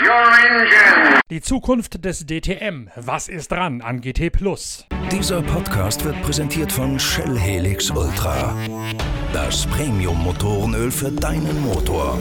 engine. Die Zukunft des DTM. Was ist dran an GT Plus? Dieser Podcast wird präsentiert von Shell Helix Ultra. Das Premium-Motorenöl für deinen Motor.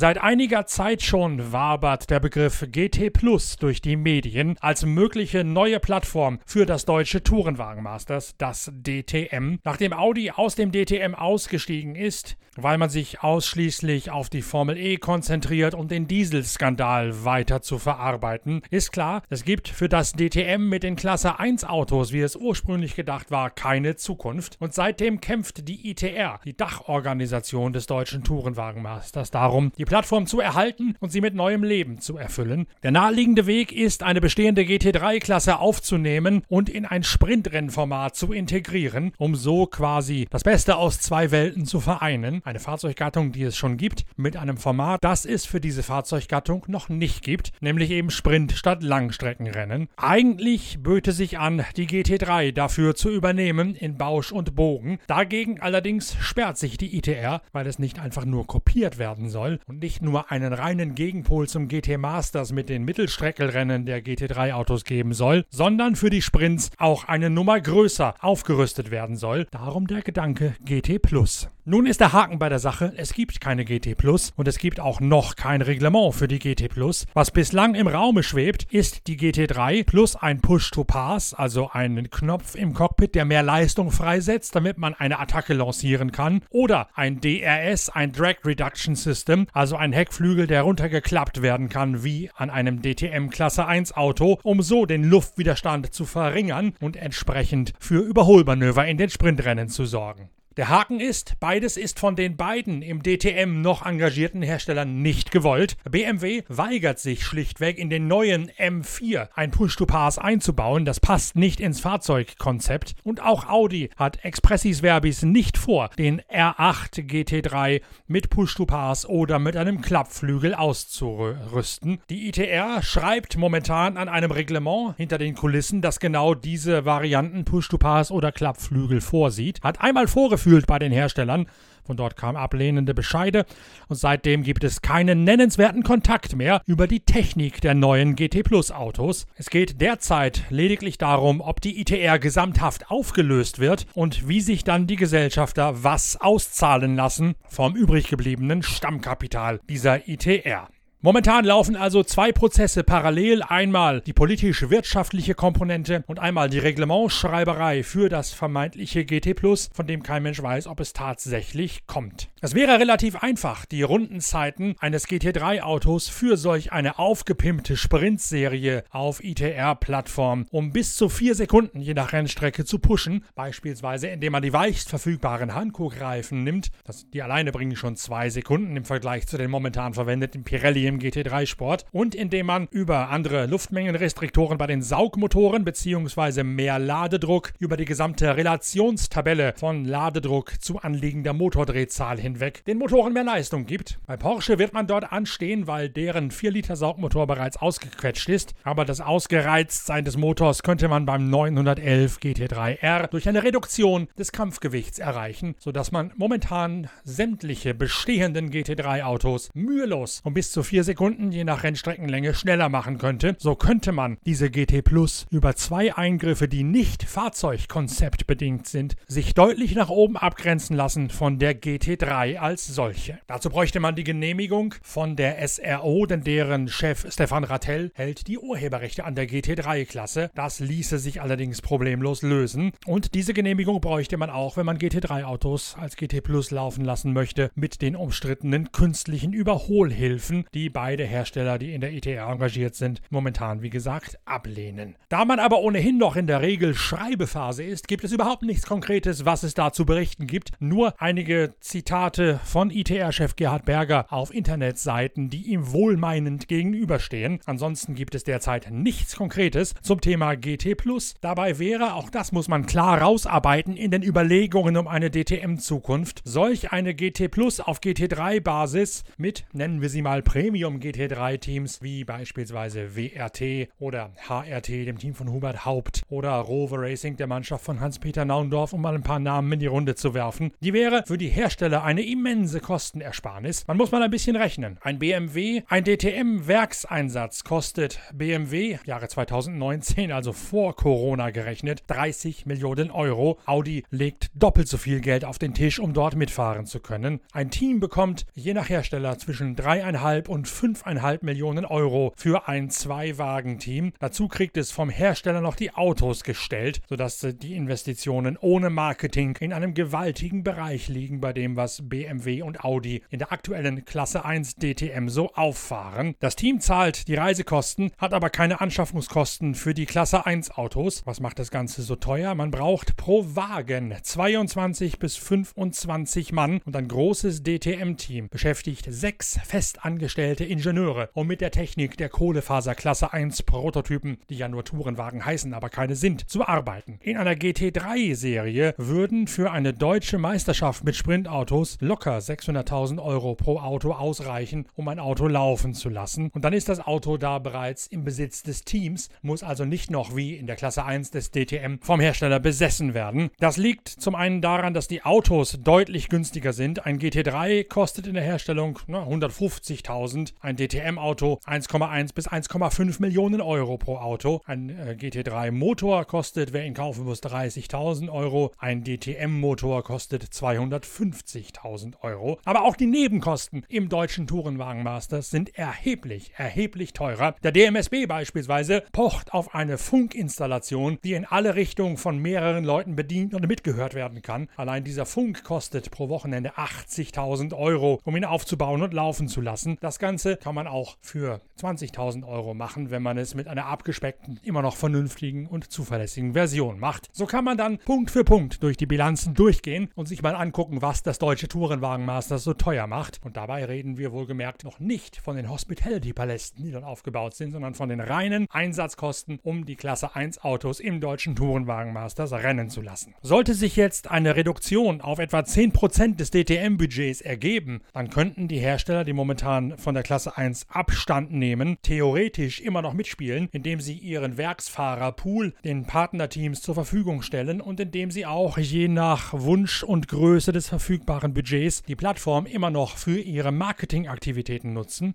Seit einiger Zeit schon wabert der Begriff GT Plus durch die Medien als mögliche neue Plattform für das deutsche Tourenwagenmasters, das DTM. Nachdem Audi aus dem DTM ausgestiegen ist, weil man sich ausschließlich auf die Formel E konzentriert und den Dieselskandal weiter zu verarbeiten, ist klar, es gibt für das DTM mit den Klasse 1 Autos, wie es ursprünglich gedacht war, keine Zukunft. Und seitdem kämpft die ITR, die Dachorganisation des deutschen Tourenwagenmasters, darum, die Plattform zu erhalten und sie mit neuem Leben zu erfüllen. Der naheliegende Weg ist, eine bestehende GT3-Klasse aufzunehmen und in ein Sprintrennformat zu integrieren, um so quasi das Beste aus zwei Welten zu vereinen. Eine Fahrzeuggattung, die es schon gibt, mit einem Format, das es für diese Fahrzeuggattung noch nicht gibt, nämlich eben Sprint statt Langstreckenrennen. Eigentlich böte sich an, die GT3 dafür zu übernehmen in Bausch und Bogen. Dagegen allerdings sperrt sich die ITR, weil es nicht einfach nur kopiert werden soll, und nicht nur einen reinen Gegenpol zum GT Masters mit den Mittelstreckelrennen der GT3-Autos geben soll, sondern für die Sprints auch eine Nummer größer aufgerüstet werden soll. Darum der Gedanke GT Plus. Nun ist der Haken bei der Sache, es gibt keine GT Plus und es gibt auch noch kein Reglement für die GT Plus. Was bislang im Raume schwebt, ist die GT3 plus ein Push-to-Pass, also einen Knopf im Cockpit, der mehr Leistung freisetzt, damit man eine Attacke lancieren kann, oder ein DRS, ein Drag Reduction System, also ein Heckflügel, der runtergeklappt werden kann wie an einem DTM Klasse 1 Auto, um so den Luftwiderstand zu verringern und entsprechend für Überholmanöver in den Sprintrennen zu sorgen. Der Haken ist, beides ist von den beiden im DTM noch engagierten Herstellern nicht gewollt. BMW weigert sich schlichtweg in den neuen M4 ein Push-to-Pass einzubauen. Das passt nicht ins Fahrzeugkonzept. Und auch Audi hat expressis verbis nicht vor, den R8 GT3 mit Push-to-Pass oder mit einem Klappflügel auszurüsten. Die ITR schreibt momentan an einem Reglement hinter den Kulissen, das genau diese Varianten Push-to-Pass oder Klappflügel vorsieht. Hat einmal vorgeführt bei den Herstellern. Von dort kamen ablehnende Bescheide und seitdem gibt es keinen nennenswerten Kontakt mehr über die Technik der neuen GT Plus Autos. Es geht derzeit lediglich darum, ob die ITR gesamthaft aufgelöst wird und wie sich dann die Gesellschafter was auszahlen lassen vom übrig gebliebenen Stammkapital dieser ITR. Momentan laufen also zwei Prozesse parallel. Einmal die politisch-wirtschaftliche Komponente und einmal die Reglementschreiberei für das vermeintliche GT Plus, von dem kein Mensch weiß, ob es tatsächlich kommt. Es wäre relativ einfach, die Rundenzeiten eines GT3-Autos für solch eine aufgepimpte Sprintserie auf ITR-Plattform um bis zu vier Sekunden je nach Rennstrecke zu pushen, beispielsweise indem man die weichst verfügbaren Hankook-Reifen nimmt. Das, die alleine bringen schon zwei Sekunden im Vergleich zu den momentan verwendeten Pirelli im GT3 Sport und indem man über andere Luftmengenrestriktoren bei den Saugmotoren bzw. mehr Ladedruck über die gesamte Relationstabelle von Ladedruck zu anliegender Motordrehzahl hinweg den Motoren mehr Leistung gibt. Bei Porsche wird man dort anstehen, weil deren 4 Liter Saugmotor bereits ausgequetscht ist, aber das Ausgereiztsein des Motors könnte man beim 911 GT3R durch eine Reduktion des Kampfgewichts erreichen, sodass man momentan sämtliche bestehenden GT3 Autos mühelos um bis zu 4 Sekunden je nach Rennstreckenlänge schneller machen könnte. So könnte man diese GT Plus über zwei Eingriffe, die nicht fahrzeugkonzeptbedingt sind, sich deutlich nach oben abgrenzen lassen von der GT3 als solche. Dazu bräuchte man die Genehmigung von der SRO, denn deren Chef Stefan Rattel hält die Urheberrechte an der GT3-Klasse. Das ließe sich allerdings problemlos lösen. Und diese Genehmigung bräuchte man auch, wenn man GT3-Autos als GT Plus laufen lassen möchte, mit den umstrittenen künstlichen Überholhilfen, die beide Hersteller, die in der ITR engagiert sind, momentan, wie gesagt, ablehnen. Da man aber ohnehin noch in der Regel Schreibephase ist, gibt es überhaupt nichts Konkretes, was es da zu berichten gibt. Nur einige Zitate von ITR-Chef Gerhard Berger auf Internetseiten, die ihm wohlmeinend gegenüberstehen. Ansonsten gibt es derzeit nichts Konkretes zum Thema GT. Dabei wäre, auch das muss man klar rausarbeiten, in den Überlegungen um eine DTM-Zukunft, solch eine GT Plus auf GT3-Basis mit, nennen wir sie mal, Premium Premium GT3-Teams wie beispielsweise WRT oder HRT, dem Team von Hubert Haupt oder Rover Racing, der Mannschaft von Hans-Peter Naundorf, um mal ein paar Namen in die Runde zu werfen. Die wäre für die Hersteller eine immense Kostenersparnis. Man muss mal ein bisschen rechnen. Ein BMW, ein DTM-Werkseinsatz kostet BMW Jahre 2019, also vor Corona gerechnet, 30 Millionen Euro. Audi legt doppelt so viel Geld auf den Tisch, um dort mitfahren zu können. Ein Team bekommt je nach Hersteller zwischen 3,5 und 5,5 Millionen Euro für ein Zwei-Wagen-Team. Dazu kriegt es vom Hersteller noch die Autos gestellt, sodass die Investitionen ohne Marketing in einem gewaltigen Bereich liegen bei dem, was BMW und Audi in der aktuellen Klasse 1 DTM so auffahren. Das Team zahlt die Reisekosten, hat aber keine Anschaffungskosten für die Klasse 1 Autos. Was macht das Ganze so teuer? Man braucht pro Wagen 22 bis 25 Mann und ein großes DTM-Team beschäftigt sechs festangestellte Ingenieure, um mit der Technik der Kohlefaser Klasse 1 Prototypen, die ja nur Tourenwagen heißen, aber keine sind, zu arbeiten. In einer GT3-Serie würden für eine deutsche Meisterschaft mit Sprintautos locker 600.000 Euro pro Auto ausreichen, um ein Auto laufen zu lassen. Und dann ist das Auto da bereits im Besitz des Teams, muss also nicht noch wie in der Klasse 1 des DTM vom Hersteller besessen werden. Das liegt zum einen daran, dass die Autos deutlich günstiger sind. Ein GT3 kostet in der Herstellung 150.000, ein DTM-Auto 1,1 bis 1,5 Millionen Euro pro Auto. Ein äh, GT3-Motor kostet, wer ihn kaufen muss, 30.000 Euro. Ein DTM-Motor kostet 250.000 Euro. Aber auch die Nebenkosten im deutschen Tourenwagenmasters sind erheblich, erheblich teurer. Der DMSB beispielsweise pocht auf eine Funkinstallation, die in alle Richtungen von mehreren Leuten bedient und mitgehört werden kann. Allein dieser Funk kostet pro Wochenende 80.000 Euro, um ihn aufzubauen und laufen zu lassen. Das Ganze kann man auch für 20.000 Euro machen, wenn man es mit einer abgespeckten, immer noch vernünftigen und zuverlässigen Version macht. So kann man dann Punkt für Punkt durch die Bilanzen durchgehen und sich mal angucken, was das deutsche Tourenwagenmaster so teuer macht. Und dabei reden wir wohlgemerkt noch nicht von den Hospitality-Palästen, die dort aufgebaut sind, sondern von den reinen Einsatzkosten, um die Klasse 1 Autos im deutschen Tourenwagenmasters rennen zu lassen. Sollte sich jetzt eine Reduktion auf etwa 10% des DTM-Budgets ergeben, dann könnten die Hersteller, die momentan von der Klasse 1 Abstand nehmen, theoretisch immer noch mitspielen, indem sie ihren Werksfahrerpool den Partnerteams zur Verfügung stellen und indem sie auch je nach Wunsch und Größe des verfügbaren Budgets die Plattform immer noch für ihre Marketingaktivitäten nutzen.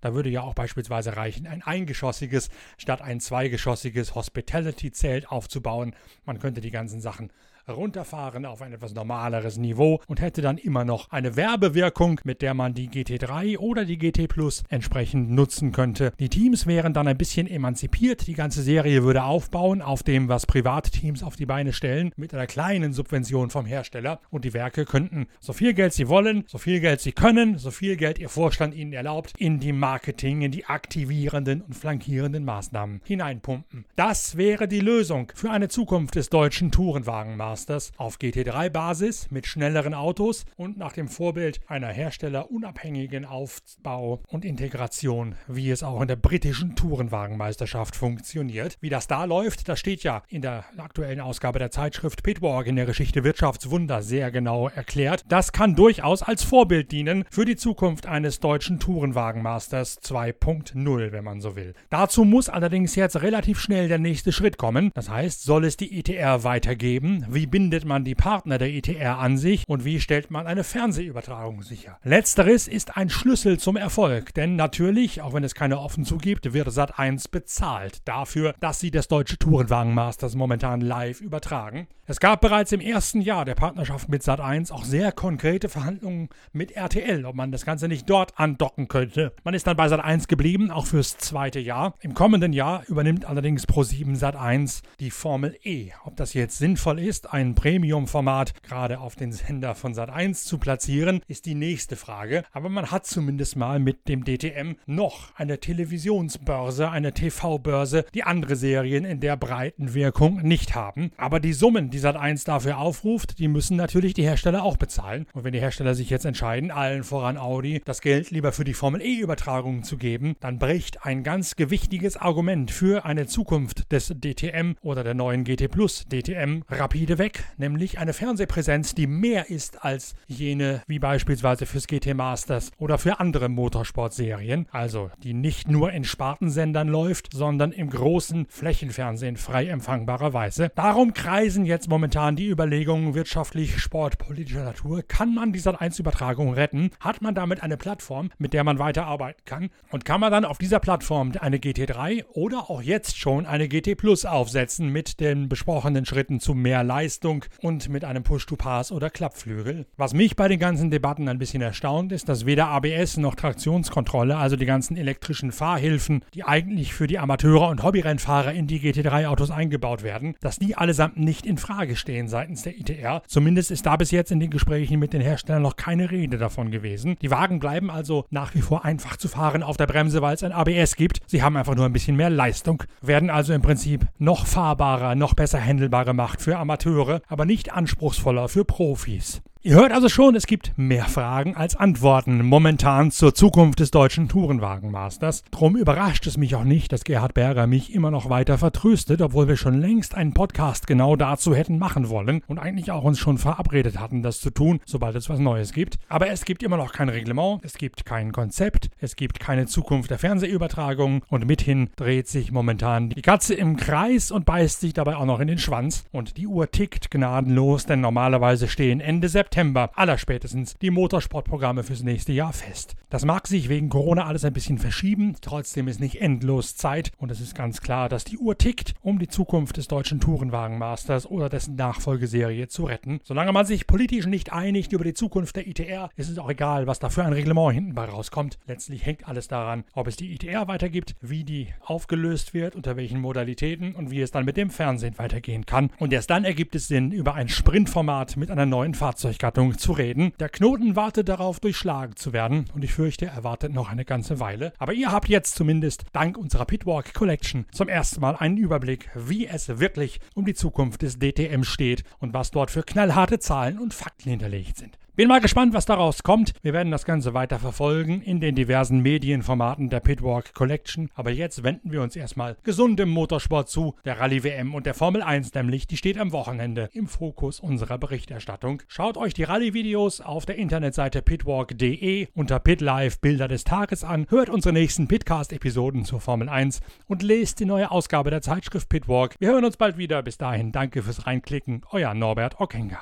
Da würde ja auch beispielsweise reichen, ein eingeschossiges statt ein zweigeschossiges Hospitality-Zelt aufzubauen. Man könnte die ganzen Sachen runterfahren auf ein etwas normaleres Niveau und hätte dann immer noch eine Werbewirkung, mit der man die GT3 oder die GT Plus entsprechend nutzen könnte. Die Teams wären dann ein bisschen emanzipiert. Die ganze Serie würde aufbauen auf dem, was Privatteams auf die Beine stellen, mit einer kleinen Subvention vom Hersteller. Und die Werke könnten so viel Geld sie wollen, so viel Geld sie können, so viel Geld ihr Vorstand ihnen erlaubt, in die Marketing, in die aktivierenden und flankierenden Maßnahmen hineinpumpen. Das wäre die Lösung für eine Zukunft des deutschen Tourenwagenmarktes. Masters auf GT3-Basis mit schnelleren Autos und nach dem Vorbild einer herstellerunabhängigen Aufbau und Integration, wie es auch in der britischen Tourenwagenmeisterschaft funktioniert. Wie das da läuft, das steht ja in der aktuellen Ausgabe der Zeitschrift Pitwalk in der Geschichte Wirtschaftswunder sehr genau erklärt. Das kann durchaus als Vorbild dienen für die Zukunft eines deutschen Tourenwagenmasters 2.0, wenn man so will. Dazu muss allerdings jetzt relativ schnell der nächste Schritt kommen. Das heißt, soll es die ETR weitergeben? Wie wie bindet man die Partner der ETR an sich und wie stellt man eine Fernsehübertragung sicher. Letzteres ist ein Schlüssel zum Erfolg, denn natürlich, auch wenn es keine offen zugibt, wird Sat1 bezahlt dafür, dass sie das deutsche Tourenwagenmasters momentan live übertragen. Es gab bereits im ersten Jahr der Partnerschaft mit Sat1 auch sehr konkrete Verhandlungen mit RTL, ob man das Ganze nicht dort andocken könnte. Man ist dann bei Sat1 geblieben, auch fürs zweite Jahr. Im kommenden Jahr übernimmt allerdings Pro7 Sat1 die Formel E. Ob das jetzt sinnvoll ist, ein Premium-Format gerade auf den Sender von Sat1 zu platzieren, ist die nächste Frage. Aber man hat zumindest mal mit dem DTM noch eine Televisionsbörse, eine TV-Börse, die andere Serien in der breiten Wirkung nicht haben. Aber die Summen, die Sat1 dafür aufruft, die müssen natürlich die Hersteller auch bezahlen. Und wenn die Hersteller sich jetzt entscheiden, allen voran Audi, das Geld lieber für die Formel E-Übertragung zu geben, dann bricht ein ganz gewichtiges Argument für eine Zukunft des DTM oder der neuen GT Plus DTM rapide weg weg, nämlich eine Fernsehpräsenz, die mehr ist als jene wie beispielsweise fürs GT Masters oder für andere Motorsportserien, also die nicht nur in Spartensendern läuft, sondern im großen Flächenfernsehen frei empfangbarer Weise. Darum kreisen jetzt momentan die Überlegungen wirtschaftlich, sportpolitischer Natur. Kann man die Sat1-Übertragung retten? Hat man damit eine Plattform, mit der man weiterarbeiten kann? Und kann man dann auf dieser Plattform eine GT3 oder auch jetzt schon eine GT Plus aufsetzen mit den besprochenen Schritten zu mehr Leistung und mit einem Push-to-Pass oder Klappflügel? Was mich bei den ganzen Debatten ein bisschen erstaunt, ist, dass weder ABS noch Traktionskontrolle, also die ganzen elektrischen Fahrhilfen, die eigentlich für die Amateure und Hobbyrennfahrer in die GT3-Autos eingebaut werden, dass die allesamt nicht in Frage stehen seitens der ITR. Zumindest ist da bis jetzt in den Gesprächen mit den Herstellern noch keine Rede davon gewesen. Die Wagen bleiben also nach wie vor einfach zu fahren auf der Bremse, weil es ein ABS gibt. Sie haben einfach nur ein bisschen mehr Leistung, werden also im Prinzip noch fahrbarer, noch besser handelbar gemacht für Amateure, aber nicht anspruchsvoller für Profis. Ihr hört also schon, es gibt mehr Fragen als Antworten momentan zur Zukunft des deutschen Tourenwagenmasters. Drum überrascht es mich auch nicht, dass Gerhard Berger mich immer noch weiter vertröstet, obwohl wir schon längst einen Podcast genau dazu hätten machen wollen und eigentlich auch uns schon verabredet hatten, das zu tun, sobald es was Neues gibt. Aber es gibt immer noch kein Reglement, es gibt kein Konzept, es gibt keine Zukunft der Fernsehübertragung und mithin dreht sich momentan die Katze im Kreis und beißt sich dabei auch noch in den Schwanz und die Uhr tickt gnadenlos, denn normalerweise stehen Ende September September allerspätestens die Motorsportprogramme fürs nächste Jahr fest. Das mag sich wegen Corona alles ein bisschen verschieben, trotzdem ist nicht endlos Zeit und es ist ganz klar, dass die Uhr tickt, um die Zukunft des deutschen Tourenwagenmasters oder dessen Nachfolgeserie zu retten. Solange man sich politisch nicht einigt über die Zukunft der ITR, ist es auch egal, was da für ein Reglement hinten bei rauskommt. Letztlich hängt alles daran, ob es die ITR weitergibt, wie die aufgelöst wird, unter welchen Modalitäten und wie es dann mit dem Fernsehen weitergehen kann. Und erst dann ergibt es Sinn, über ein Sprintformat mit einer neuen Fahrzeuggattung Gattung zu reden. Der Knoten wartet darauf, durchschlagen zu werden und ich fürchte, er wartet noch eine ganze Weile. Aber ihr habt jetzt zumindest dank unserer Pitwalk Collection zum ersten Mal einen Überblick, wie es wirklich um die Zukunft des DTM steht und was dort für knallharte Zahlen und Fakten hinterlegt sind. Bin mal gespannt, was daraus kommt. Wir werden das Ganze weiter verfolgen in den diversen Medienformaten der Pitwalk Collection. Aber jetzt wenden wir uns erstmal gesundem Motorsport zu. Der Rallye WM und der Formel 1 nämlich, die steht am Wochenende im Fokus unserer Berichterstattung. Schaut euch die Rallye-Videos auf der Internetseite pitwalk.de unter PitLive Bilder des Tages an, hört unsere nächsten Pitcast-Episoden zur Formel 1 und lest die neue Ausgabe der Zeitschrift Pitwalk. Wir hören uns bald wieder. Bis dahin, danke fürs Reinklicken. Euer Norbert Ockenger.